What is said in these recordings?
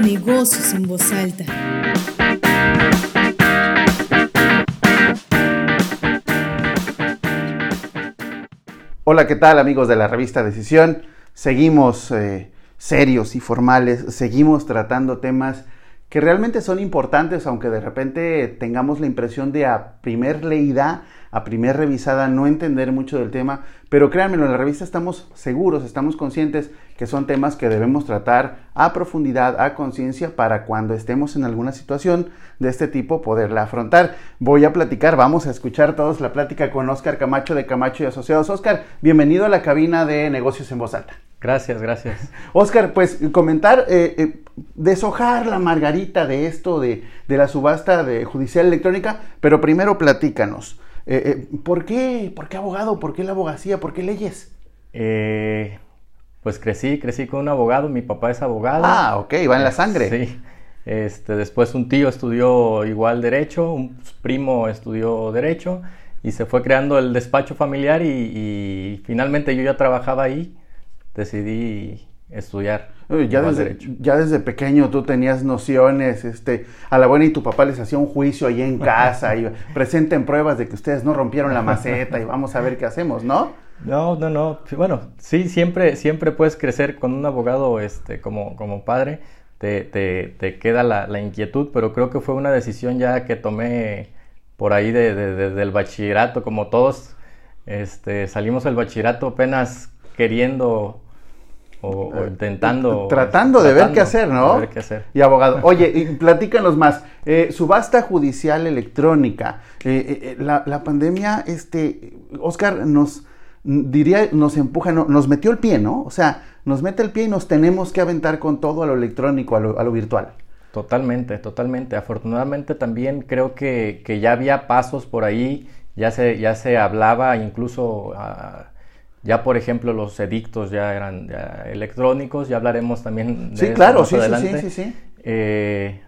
negocios en voz alta. Hola, ¿qué tal amigos de la revista Decisión? Seguimos eh, serios y formales, seguimos tratando temas que realmente son importantes, aunque de repente tengamos la impresión de a primer leída, a primer revisada, no entender mucho del tema, pero créanmelo, en la revista estamos seguros, estamos conscientes que son temas que debemos tratar a profundidad, a conciencia, para cuando estemos en alguna situación de este tipo poderla afrontar. Voy a platicar, vamos a escuchar todos la plática con Oscar Camacho de Camacho y Asociados. Oscar, bienvenido a la cabina de negocios en voz alta. Gracias, gracias. Oscar, pues comentar, eh, eh, deshojar la margarita de esto, de, la subasta de judicial electrónica, pero primero platícanos. Eh, ¿por, qué, ¿Por qué abogado? ¿Por qué la abogacía? ¿Por qué leyes? pues crecí, crecí con un abogado, mi papá es abogado. Ah, ok, va en la sangre. Sí. Este, después un tío estudió igual derecho, un primo estudió derecho y se fue creando el despacho familiar y finalmente yo ya trabajaba ahí decidí estudiar. Ya desde, ya desde pequeño tú tenías nociones, este, a la buena y tu papá les hacía un juicio ahí en casa y presenten pruebas de que ustedes no rompieron la maceta y vamos a ver qué hacemos, ¿no? No, no, no. Bueno, sí, siempre, siempre puedes crecer con un abogado este, como, como padre, te, te, te queda la, la, inquietud, pero creo que fue una decisión ya que tomé por ahí de, del bachillerato, como todos este, salimos del bachillerato apenas queriendo o, eh, intentando. Tratando de ver qué hacer, ¿no? ver qué hacer. Y abogado. Oye, y platícanos más. Eh, subasta judicial electrónica. Eh, la, pandemia, este, Oscar, nos diría, nos empuja, nos metió el pie, ¿no? O sea, nos mete el pie y nos tenemos que aventar con todo a lo electrónico, a lo, virtual. Totalmente, totalmente. Afortunadamente también creo que, que, ya había pasos por ahí, ya se, ya se hablaba incluso. a ya, por ejemplo, los edictos ya eran electrónicos, ya hablaremos también de sí, claro, sí, Sí, sí, sí. Eh,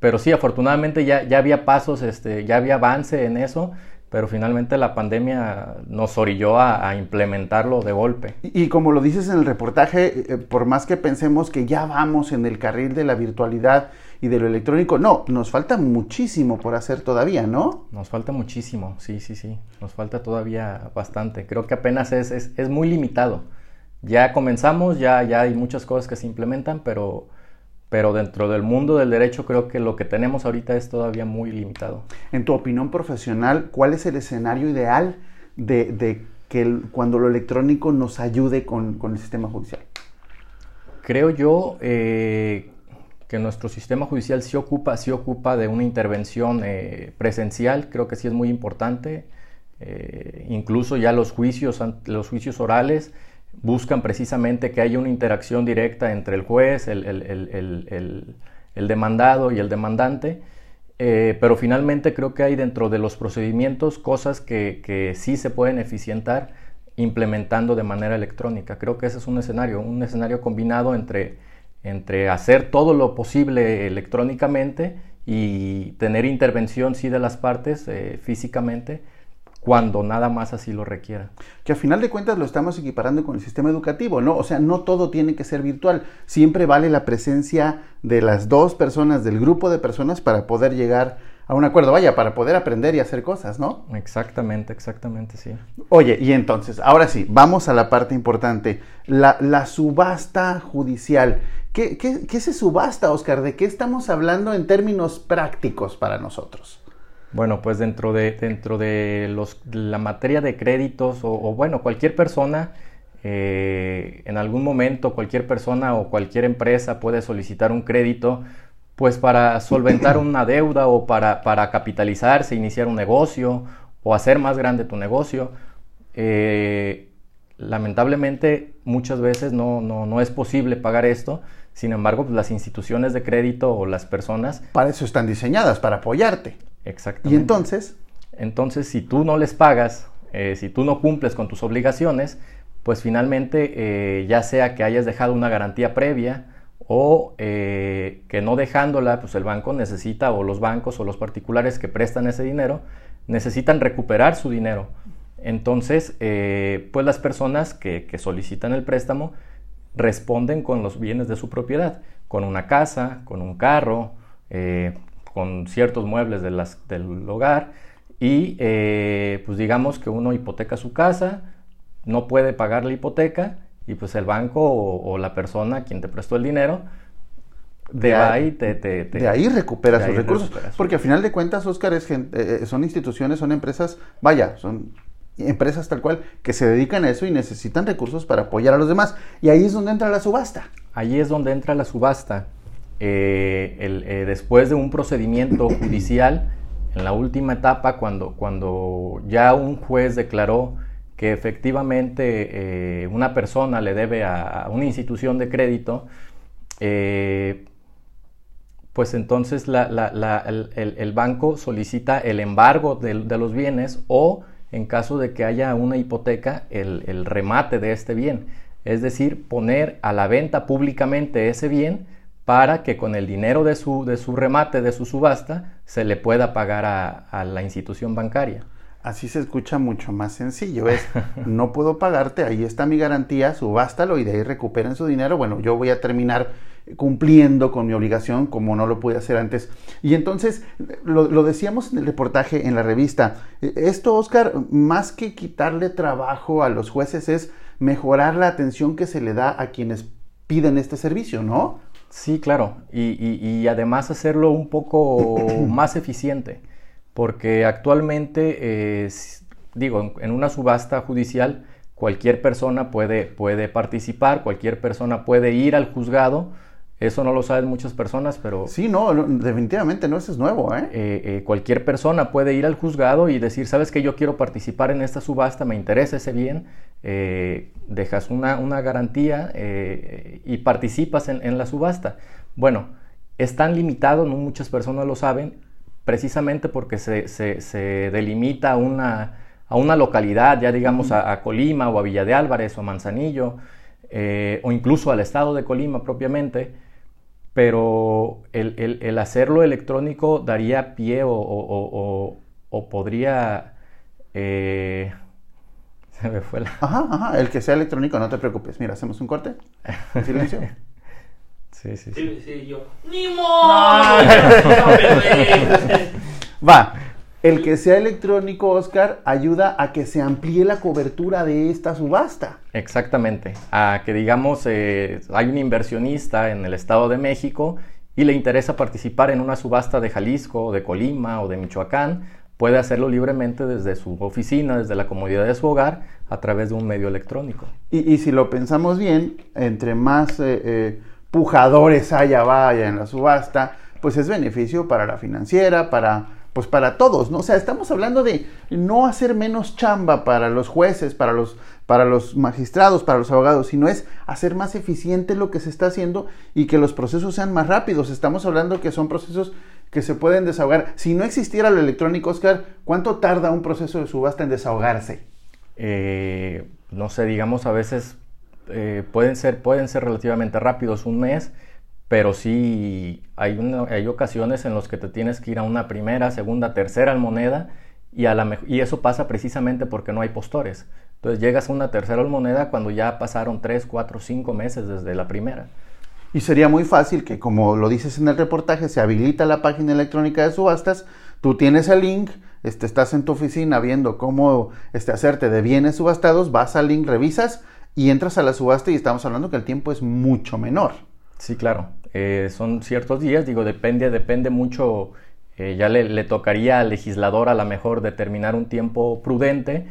pero sí, afortunadamente ya, ya había pasos, este, ya había avance en eso, pero finalmente la pandemia nos orilló a, implementarlo de golpe. Y, como lo dices en el reportaje, eh, por más que pensemos que ya vamos en el carril de la virtualidad y de lo electrónico, no, nos falta muchísimo por hacer todavía, ¿no? Nos falta muchísimo, sí, sí, sí, nos falta todavía bastante. Creo que apenas es, es, es muy limitado. Ya comenzamos, ya, ya hay muchas cosas que se implementan, pero pero dentro del mundo del derecho creo que lo que tenemos ahorita es todavía muy limitado. En tu opinión profesional, ¿cuál es el escenario ideal de, que cuando lo electrónico nos ayude con, el sistema judicial? Creo yo eh, que nuestro sistema judicial sí ocupa, sí ocupa de una intervención eh, presencial, creo que sí es muy importante. Eh, incluso ya los juicios, los juicios orales buscan precisamente que haya una interacción directa entre el juez, el, demandado y el demandante, eh, pero finalmente creo que hay dentro de los procedimientos cosas que, sí se pueden eficientar implementando de manera electrónica. Creo que ese es un escenario, un escenario combinado entre, entre hacer todo lo posible electrónicamente y tener intervención sí de las partes eh, físicamente, cuando nada más así lo requiera. Que a final de cuentas lo estamos equiparando con el sistema educativo, ¿no? O sea, no todo tiene que ser virtual. Siempre vale la presencia de las dos personas, del grupo de personas para poder llegar a un acuerdo, vaya, para poder aprender y hacer cosas, ¿no? Exactamente, exactamente, sí. Oye, y entonces, ahora sí, vamos a la parte importante, la, subasta judicial. ¿Qué, qué, ¿Qué se subasta, Oscar? ¿De qué estamos hablando en términos prácticos para nosotros? Bueno, pues dentro de, dentro de los, la materia de créditos o, bueno, cualquier persona, eh, en algún momento cualquier persona o cualquier empresa puede solicitar un crédito pues para solventar una deuda o para, para capitalizarse, iniciar un negocio o hacer más grande tu negocio. Eh, lamentablemente muchas veces no, no, no, es posible pagar esto, sin embargo pues, las instituciones de crédito o las personas... Para eso están diseñadas, para apoyarte. Exactamente. ¿Y entonces? Entonces, si tú no les pagas, eh, si tú no cumples con tus obligaciones, pues finalmente, eh, ya sea que hayas dejado una garantía previa o eh, que no dejándola, pues el banco necesita, o los bancos o los particulares que prestan ese dinero, necesitan recuperar su dinero. Entonces, pues las personas que, que solicitan el préstamo responden con los bienes de su propiedad, con una casa, con un carro, eh, con ciertos muebles de las, del hogar y eh, pues digamos que uno hipoteca su casa, no puede pagar la hipoteca y pues el banco o, la persona quien te prestó el dinero de, ahí te, de ahí recupera sus recursos. porque al final de cuentas Oscar es eh, son instituciones son empresas vaya son empresas tal cual que se dedican a eso y necesitan recursos para apoyar a los demás. Y ahí es donde entra la subasta. Ahí es donde entra la subasta. Eh, eh, después de un procedimiento judicial en la última etapa cuando cuando ya un juez declaró que efectivamente eh, una persona le debe a, una institución de crédito, eh, pues entonces el, banco solicita el embargo de, los bienes o, en caso de que haya una hipoteca, el, remate de este bien. Es decir, poner a la venta públicamente ese bien para que con el dinero de su, de su remate, de su subasta, se le pueda pagar a la institución bancaria así se escucha mucho más sencillo. Es, no puedo pagarte, ahí está mi garantía, subástalo y de ahí recuperen su dinero. Bueno, yo voy a terminar cumpliendo con mi obligación como no lo pude hacer antes. Y entonces, lo, decíamos en el reportaje, en la revista, esto, Oscar, más que quitarle trabajo a los jueces, es mejorar la atención que se le da a quienes piden este servicio, ¿no? Sí, claro, y además hacerlo un poco más eficiente porque actualmente, eh, digo, en una subasta judicial cualquier persona puede, puede participar, cualquier persona puede ir al juzgado. Eso no lo saben muchas personas, pero... Sí, no, definitivamente no, eso es nuevo, ¿eh? ¿eh? Eh, Cualquier persona puede ir al juzgado y decir, sabes que yo quiero participar en esta subasta, me interesa ese bien, dejas una, una garantía y participas en, en, la subasta. Bueno, es tan limitado, no muchas personas lo saben, precisamente porque se, se, delimita a una, a una, localidad, ya digamos a, Colima o a Villa de Álvarez o a Manzanillo, eh, o incluso al estado de Colima propiamente, pero el, hacerlo electrónico daría pie o, podría... Eh, se me fue la... Ajá, ajá, el que sea electrónico, no te preocupes. Mira, hacemos un corte. En silencio. Sí, sí, sí. sí, yo. ¡Ni modo! Va. El que sea electrónico, Oscar, ayuda a que se amplíe la cobertura de esta subasta. Exactamente. A que digamos, eh, hay un inversionista en el Estado de México y le interesa participar en una subasta de Jalisco, o de Colima o de Michoacán, puede hacerlo libremente desde su oficina, desde la comodidad de su hogar, a través de un medio electrónico. Y, si lo pensamos bien, entre más eh, eh, pujadores haya vaya en la subasta, pues es beneficio para la financiera, para pues para todos, ¿no? O sea, estamos hablando de no hacer menos chamba para los jueces, para los, para los magistrados, para los abogados, sino es hacer más eficiente lo que se está haciendo y que los procesos sean más rápidos. Estamos hablando que son procesos que se pueden desahogar. Si no existiera lo electrónico, Oscar, ¿cuánto tarda un proceso de subasta en desahogarse? Eh, no sé, digamos a veces eh, pueden, ser, pueden ser relativamente rápidos, un mes, pero sí hay, hay ocasiones en las que te tienes que ir a una primera, segunda, tercera moneda y, a la, y eso pasa precisamente porque no hay postores. Entonces llegas a una tercera moneda cuando ya pasaron 3, 4, 5 meses desde la primera. Y sería muy fácil que, como lo dices en el reportaje, se habilita la página electrónica de subastas, tú tienes el link, este, estás en tu oficina viendo cómo este, hacerte de bienes subastados, vas al link, revisas y entras a la subasta y estamos hablando que el tiempo es mucho menor. Sí, claro. Eh, son ciertos días, digo, depende, depende mucho. Eh, ya le, tocaría al legislador a lo mejor determinar un tiempo prudente,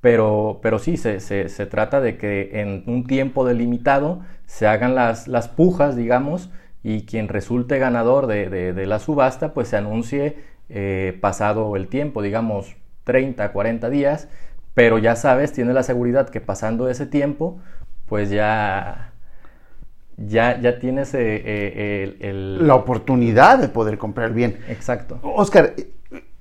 pero, pero sí, se, se, trata de que en un tiempo delimitado se hagan las, las pujas, digamos, y quien resulte ganador de, de, la subasta, pues se anuncie eh, pasado el tiempo, digamos 30, 40 días, pero ya sabes, tienes la seguridad que pasando ese tiempo, pues ya, ya, ya tienes eh, eh, la oportunidad de poder comprar bien. Exacto. Oscar,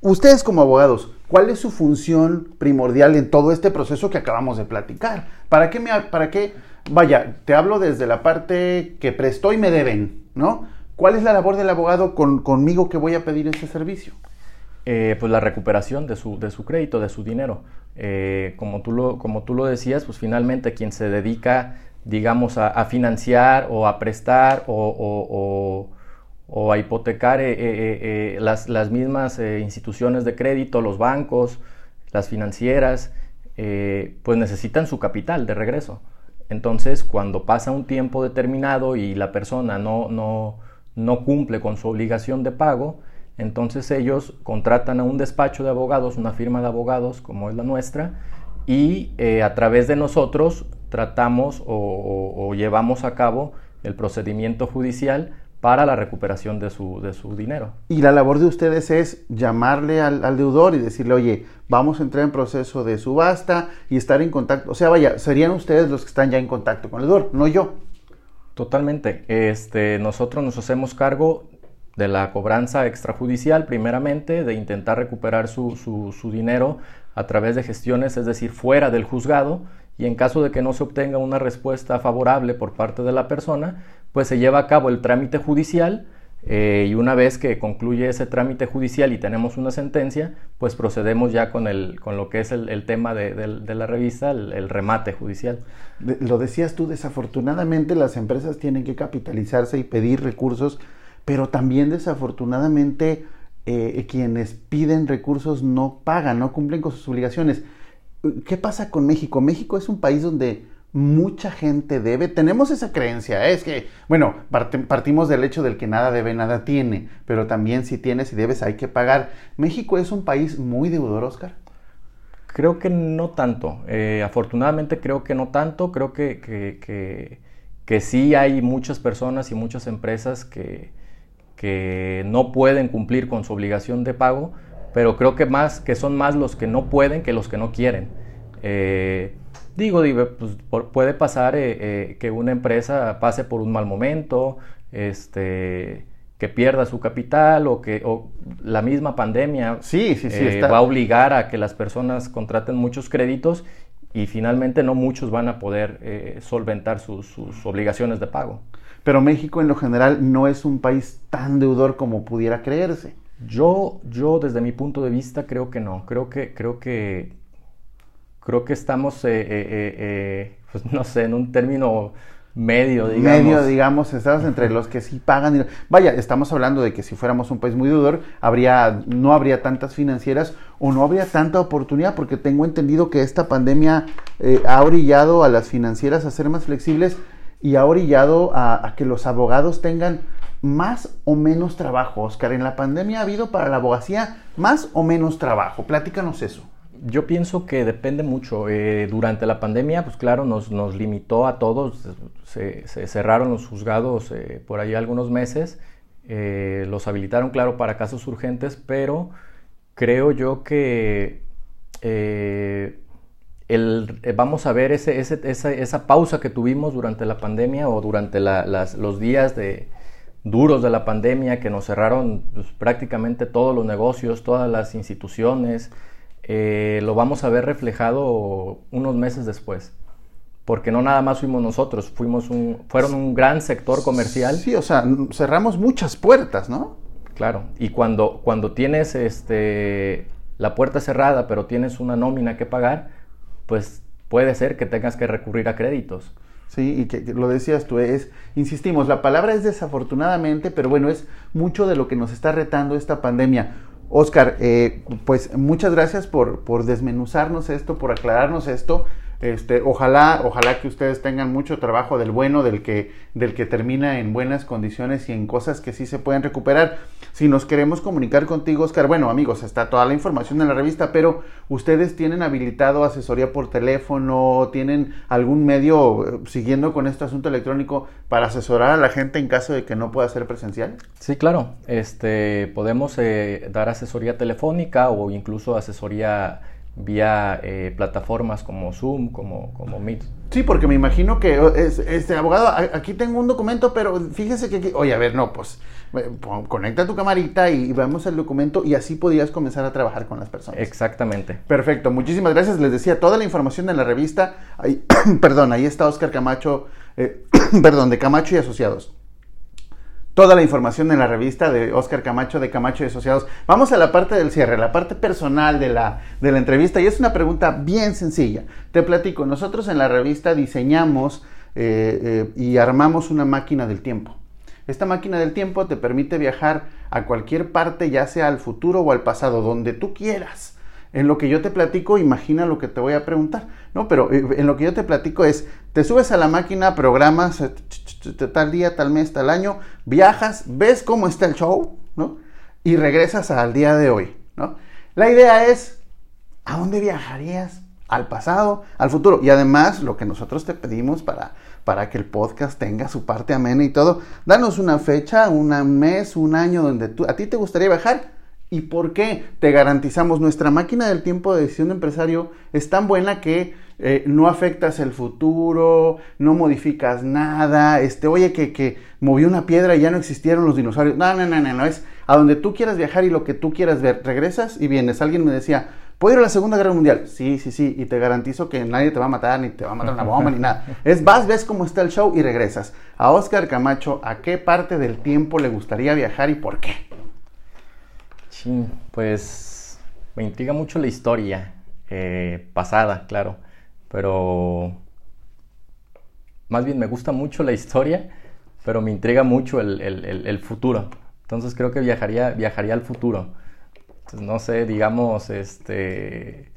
ustedes como abogados, ¿cuál es su función primordial en todo este proceso que acabamos de platicar? ¿Para qué me, para qué, vaya, te hablo desde la parte que prestó y me deben, ¿no? ¿Cuál es la labor del abogado con, conmigo que voy a pedir ese servicio? Eh, pues la recuperación de su, de su crédito, de su dinero. Eh, como, tú lo, como tú lo decías, pues finalmente quien se dedica digamos, a, financiar o a prestar o, a hipotecar eh, las, las, mismas instituciones de crédito, los bancos, las financieras, pues necesitan su capital de regreso. Entonces, cuando pasa un tiempo determinado y la persona no, no, no cumple con su obligación de pago, entonces ellos contratan a un despacho de abogados, una firma de abogados como es la nuestra, y a través de nosotros tratamos o, llevamos a cabo el procedimiento judicial para la recuperación de su, de su dinero. Y la labor de ustedes es llamarle al, deudor y decirle, oye, vamos a entrar en proceso de subasta y estar en contacto. O sea, vaya, serían ustedes los que están ya en contacto con el deudor, no yo. Totalmente. Este, nosotros nos hacemos cargo de la cobranza extrajudicial, primeramente, de intentar recuperar su, su, dinero a través de gestiones, es decir, fuera del juzgado, y en caso de que no se obtenga una respuesta favorable por parte de la persona, pues se lleva a cabo el trámite judicial eh, y una vez que concluye ese trámite judicial y tenemos una sentencia, pues procedemos ya con, el, con lo que es el, tema de, la revista, el, remate judicial. lo decías tú, desafortunadamente las empresas tienen que capitalizarse y pedir recursos, pero también desafortunadamente eh, quienes piden recursos no pagan, no cumplen con sus obligaciones. ¿Qué pasa con México? México es un país donde mucha gente debe. Tenemos esa creencia, ¿eh? es que, bueno, partimos del hecho del que nada debe, nada tiene, pero también si tienes y debes hay que pagar. ¿México es un país muy deudor, Oscar? Creo que no tanto. Eh, afortunadamente creo que no tanto. Creo que, que, que, sí hay muchas personas y muchas empresas que, que no pueden cumplir con su obligación de pago pero creo que más que son más los que no pueden que los que no quieren. Eh, digo, pues, puede pasar eh, eh, que una empresa pase por un mal momento, este, que pierda su capital o que la misma pandemia sí, sí, sí, va a obligar a que las personas contraten muchos créditos y finalmente no muchos van a poder solventar sus, obligaciones de pago. Pero México en lo general no es un país tan deudor como pudiera creerse. Yo, yo desde mi punto de vista creo que no, creo que, creo que, creo que estamos, eh, eh, eh, pues no sé, en un término medio, digamos. Medio, digamos, estamos entre los que sí pagan. Vaya, estamos hablando de que si fuéramos un país muy deudor, habría, no habría tantas financieras o no habría tanta oportunidad, porque tengo entendido que esta pandemia ha orillado a las financieras a ser más flexibles y ha orillado a que los abogados tengan más o menos trabajo, Oscar? En la pandemia ha habido para la abogacía más o menos trabajo. Platícanos eso. Yo pienso que depende mucho. Eh, durante la pandemia, pues claro, nos, nos limitó a todos. Se, cerraron los juzgados eh, por ahí algunos meses. Eh, los habilitaron, claro, para casos urgentes, pero creo yo que el, vamos a ver ese, esa, esa, pausa que tuvimos durante la pandemia o durante los días de, duros de la pandemia que nos cerraron pues, prácticamente todos los negocios, todas las instituciones, eh, lo vamos a ver reflejado unos meses después. Porque no nada más fuimos nosotros, fuimos un, fueron un gran sector comercial. Sí, o sea, cerramos muchas puertas, ¿no? Claro, y cuando, cuando tienes este, la puerta cerrada, pero tienes una nómina que pagar, pues puede ser que tengas que recurrir a créditos. Sí, y que, lo decías tú, es, insistimos, la palabra es desafortunadamente, pero bueno, es mucho de lo que nos está retando esta pandemia. Oscar, eh, pues muchas gracias por, por desmenuzarnos esto, por aclararnos esto. Este, ojalá, ojalá que ustedes tengan mucho trabajo del bueno, del que, del que termina en buenas condiciones y en cosas que sí se pueden recuperar. Si nos queremos comunicar contigo, Oscar, bueno, amigos, está toda la información en la revista, pero ustedes tienen habilitado asesoría por teléfono, tienen algún medio eh, siguiendo con este asunto electrónico para asesorar a la gente en caso de que no pueda ser presencial. Sí, claro. Este, podemos eh, dar asesoría telefónica o incluso asesoría vía eh, plataformas como Zoom, como, como Meet. Sí, porque me imagino que es, este abogado, aquí tengo un documento, pero fíjese que, oye, a ver, no, pues conecta tu camarita y, vemos el documento y así podías comenzar a trabajar con las personas. Exactamente. Perfecto, muchísimas gracias. Les decía toda la información en la revista. Ahí, perdón, ahí está Oscar Camacho, eh, perdón, de Camacho y Asociados toda la información en la revista de Oscar Camacho de Camacho y Asociados. Vamos a la parte del cierre, la parte personal de la, entrevista y es una pregunta bien sencilla. Te platico, nosotros en la revista diseñamos eh, y armamos una máquina del tiempo. Esta máquina del tiempo te permite viajar a cualquier parte, ya sea al futuro o al pasado, donde tú quieras. En lo que yo te platico, imagina lo que te voy a preguntar, ¿no? Pero eh, en lo que yo te platico es, te subes a la máquina, programas tal día, tal mes, tal año, viajas, ves cómo está el show, ¿no? Y regresas al día de hoy, ¿no? La idea es, ¿a dónde viajarías? ¿Al pasado? ¿Al futuro? Y además, lo que nosotros te pedimos para, para que el podcast tenga su parte amena y todo, danos una fecha, un mes, un año donde tú, a ti te gustaría viajar ¿Y por qué? Te garantizamos, nuestra máquina del tiempo de decisión de empresario es tan buena que eh, no afectas el futuro, no modificas nada, este, oye, que, que movió una piedra y ya no existieron los dinosaurios. No, no, no, no, no, es a donde tú quieras viajar y lo que tú quieras ver. Regresas y vienes. Alguien me decía, ¿puedo ir a la Segunda Guerra Mundial? Sí, sí, sí, y te garantizo que nadie te va a matar, ni te va a matar una bomba, ni nada. Es vas, ves cómo está el show y regresas. A Oscar Camacho, ¿a qué parte del tiempo le gustaría viajar y por qué? Sí, pues me intriga mucho la historia eh, pasada, claro, pero más bien me gusta mucho la historia, pero me intriga mucho el, futuro. Entonces creo que viajaría, viajaría al futuro. no sé, digamos, este...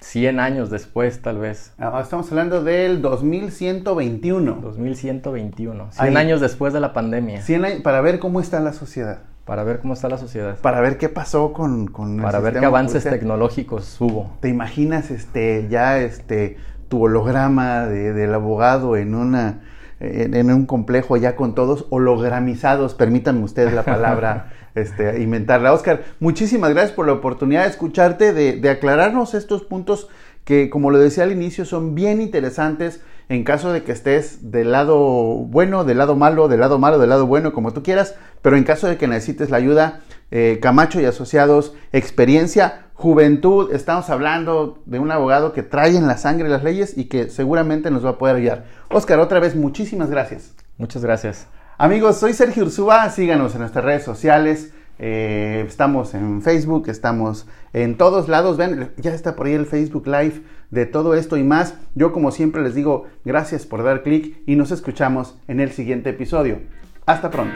100 años después, tal vez. Ah, estamos hablando del 2121. 2121. 100 años después de la pandemia. 100 para ver cómo está la sociedad. Para ver cómo está la sociedad. Para ver qué pasó con, Para ver qué avances tecnológicos hubo. ¿Te imaginas este ya este tu holograma del abogado en una en, un complejo ya con todos hologramizados? Permítanme ustedes la palabra este, inventarla. Oscar, muchísimas gracias por la oportunidad de escucharte, de, de aclararnos estos puntos que, como lo decía al inicio, son bien interesantes en caso de que estés del lado bueno, del lado malo, del lado malo, del lado bueno, como tú quieras, pero en caso de que necesites la ayuda, eh, Camacho y Asociados, experiencia, juventud, estamos hablando de un abogado que trae en la sangre las leyes y que seguramente nos va a poder ayudar. Oscar, otra vez, muchísimas gracias. Muchas gracias. Amigos, soy Sergio Ursúa, síganos en nuestras redes sociales. Eh, estamos en Facebook, estamos en todos lados. Ven, ya está por ahí el Facebook Live de todo esto y más. Yo como siempre les digo gracias por dar clic y nos escuchamos en el siguiente episodio. Hasta pronto.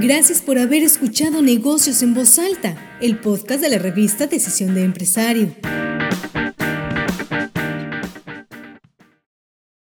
Gracias por haber escuchado Negocios en Voz Alta, el podcast de la revista Decisión de Empresario.